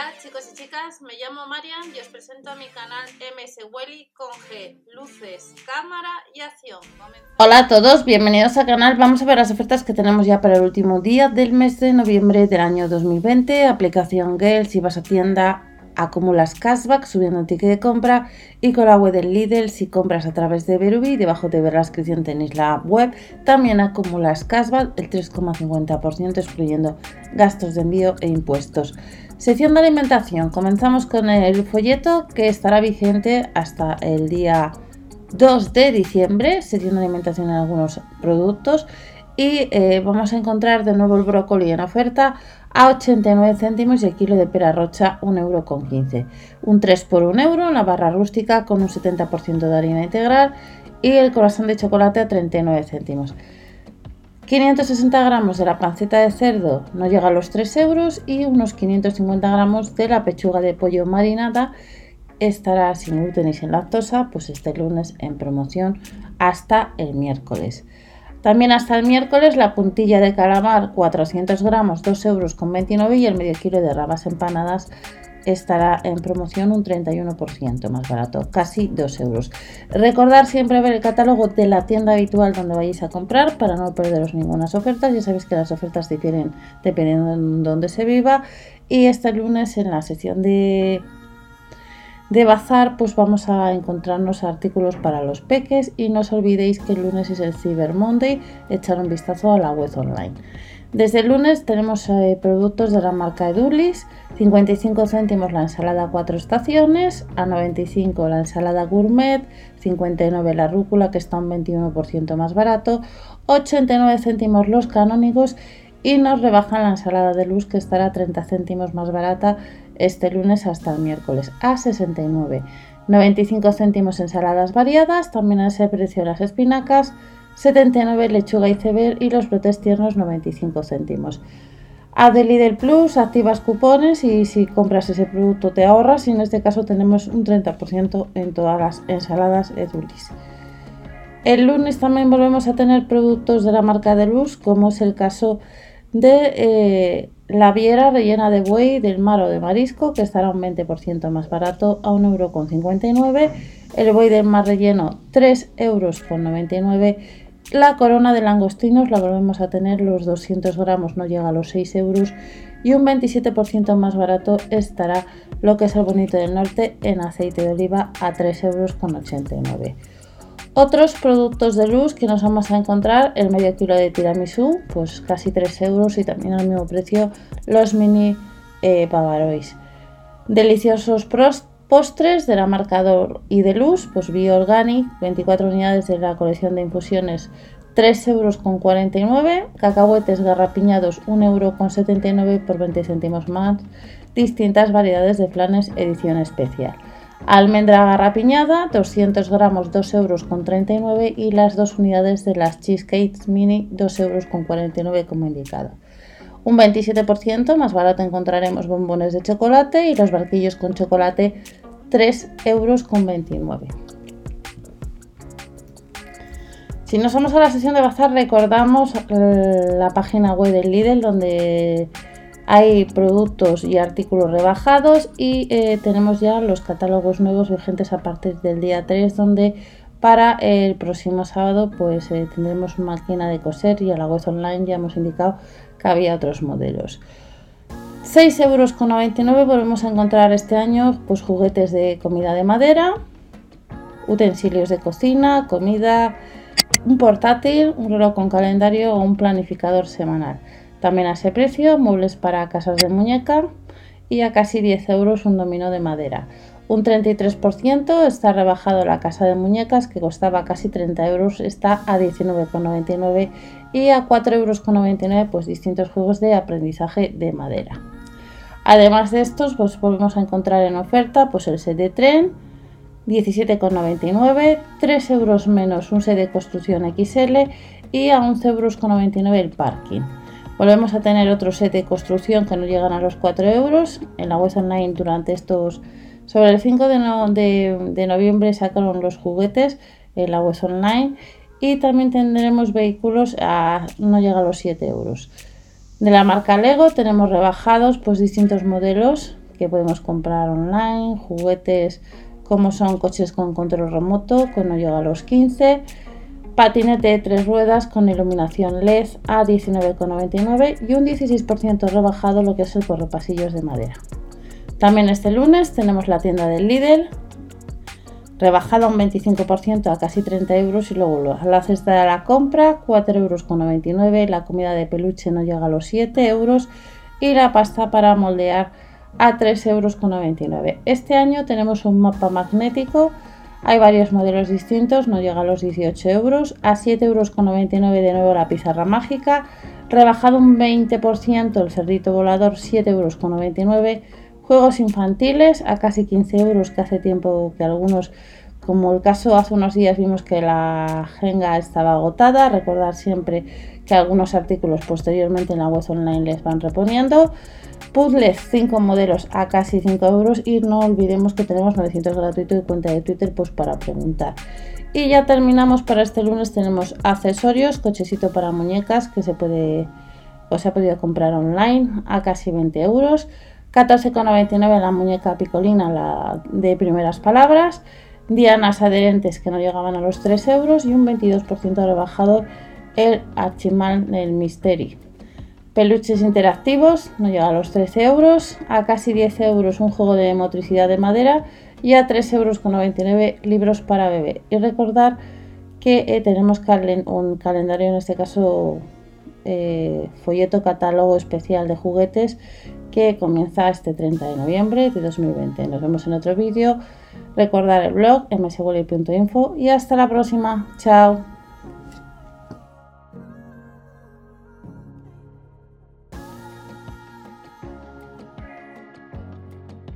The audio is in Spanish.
Hola chicos y chicas, me llamo Marian y os presento a mi canal MS Welly con G, luces, cámara y acción. Hola a todos, bienvenidos al canal. Vamos a ver las ofertas que tenemos ya para el último día del mes de noviembre del año 2020. Aplicación Gale, si vas a tienda acumulas cashback subiendo el ticket de compra y con la web del Lidl si compras a través de Berubi, debajo de ver la descripción tenéis la web, también acumulas cashback el 3,50% excluyendo gastos de envío e impuestos. Sección de alimentación, comenzamos con el folleto que estará vigente hasta el día 2 de diciembre, sección de alimentación en algunos productos y eh, vamos a encontrar de nuevo el brócoli en oferta a 89 céntimos y el kilo de pera rocha 1,15 euro. Un 3 por 1 euro, la barra rústica con un 70% de harina integral y el corazón de chocolate a 39 céntimos. 560 gramos de la panceta de cerdo no llega a los 3 euros y unos 550 gramos de la pechuga de pollo marinada estará sin gluten y sin lactosa pues este lunes en promoción hasta el miércoles. También hasta el miércoles la puntilla de calamar 400 gramos 2 euros con 29 y el medio kilo de rabas empanadas estará en promoción un 31% más barato, casi 2 euros. Recordar siempre ver el catálogo de la tienda habitual donde vayáis a comprar para no perderos ninguna oferta. Ya sabéis que las ofertas difieren dependiendo de dónde se viva. Y este lunes en la sección de de bazar pues vamos a encontrarnos artículos para los peques y no os olvidéis que el lunes es el Cyber Monday, echar un vistazo a la web online. Desde el lunes tenemos eh, productos de la marca Edulis, 55 céntimos la ensalada 4 estaciones, a 95 la ensalada gourmet, 59 la rúcula que está un 21% más barato, 89 céntimos los canónigos y nos rebajan la ensalada de luz que estará 30 céntimos más barata este lunes hasta el miércoles a 69. 95 céntimos ensaladas variadas, también a ese precio las espinacas, 79 lechuga y ceber y los brotes tiernos 95 céntimos. A del Plus activas cupones y si compras ese producto te ahorras y en este caso tenemos un 30% en todas las ensaladas Edulis. El lunes también volvemos a tener productos de la marca de Luz como es el caso de eh, la viera rellena de buey del mar o de marisco, que estará un 20% más barato a 1,59€. El buey del mar relleno 3,99€. La corona de langostinos la volvemos a tener, los 200 gramos no llega a los 6 euros. Y un 27% más barato estará lo que es el bonito del norte en aceite de oliva a 3,89 euros. Otros productos de luz que nos vamos a encontrar, el medio kilo de tiramisú, pues casi 3 euros y también al mismo precio los mini eh, Bavarois. Deliciosos postres de la marca y de luz, pues Bio Organic, 24 unidades de la colección de infusiones, 3 euros con 49, cacahuetes garrapiñados 1 euro con 79 por 20 céntimos más, distintas variedades de planes edición especial. Almendra garrapiñada, 200 gramos, 2 euros con 39 y las dos unidades de las cheesecakes mini, 2 euros con 49 como indicado. Un 27% más barato encontraremos bombones de chocolate y los barquillos con chocolate, 3 euros con 29. Si nos vamos a la sesión de bazar, recordamos eh, la página web del Lidl donde hay productos y artículos rebajados y eh, tenemos ya los catálogos nuevos vigentes a partir del día 3 donde para el próximo sábado pues eh, tendremos máquina de coser y a la web online ya hemos indicado que había otros modelos. 6,99 euros volvemos a encontrar este año pues juguetes de comida de madera, utensilios de cocina, comida, un portátil, un reloj con calendario o un planificador semanal. También a ese precio, muebles para casas de muñeca y a casi 10 euros un dominó de madera. Un 33% está rebajado la casa de muñecas que costaba casi 30 euros, está a 19,99 y a 4,99 euros pues distintos juegos de aprendizaje de madera. Además de estos pues volvemos a encontrar en oferta pues el set de tren 17,99, 3 euros menos un set de construcción XL y a 11,99 euros el parking. Volvemos a tener otro set de construcción que no llegan a los 4 euros. En la web online durante estos... Sobre el 5 de, noviembre sacaron los juguetes en la web online y también tendremos vehículos a no llega a los 7 euros. De la marca Lego tenemos rebajados pues distintos modelos que podemos comprar online, juguetes como son coches con control remoto, que no llega a los 15, patinete de tres ruedas con iluminación LED a 19,99 y un 16% rebajado lo que es el correpasillos de madera. También este lunes tenemos la tienda del Lidl, rebajada un 25% a casi 30 euros y luego la cesta de la compra 4,99 euros, la comida de peluche no llega a los 7 euros y la pasta para moldear a 3,99 euros. Este año tenemos un mapa magnético, hay varios modelos distintos, no llega a los 18 euros, a 7,99 euros de nuevo la pizarra mágica, rebajado un 20% el cerdito volador 7,99 euros, juegos infantiles a casi 15 euros que hace tiempo que algunos como el caso hace unos días vimos que la Jenga estaba agotada, recordar siempre que algunos artículos posteriormente en la web online les van reponiendo. Puzzles 5 modelos a casi 5 euros y no olvidemos que tenemos 900 gratuito y cuenta de Twitter pues para preguntar. Y ya terminamos para este lunes, tenemos accesorios, cochecito para muñecas que se puede o se ha podido comprar online a casi 20 euros. 14,99 la muñeca picolina la de primeras palabras dianas adherentes que no llegaban a los 3 euros y un 22% rebajado el Archimal del Misteri. Peluches interactivos, no llega a los 13 euros, a casi 10 euros un juego de motricidad de madera y a 3,99 euros libros para bebé. Y recordar que eh, tenemos un calendario, en este caso eh, folleto catálogo especial de juguetes que comienza este 30 de noviembre de 2020. Nos vemos en otro vídeo. Recordar el blog mswally.info y hasta la próxima. Chao.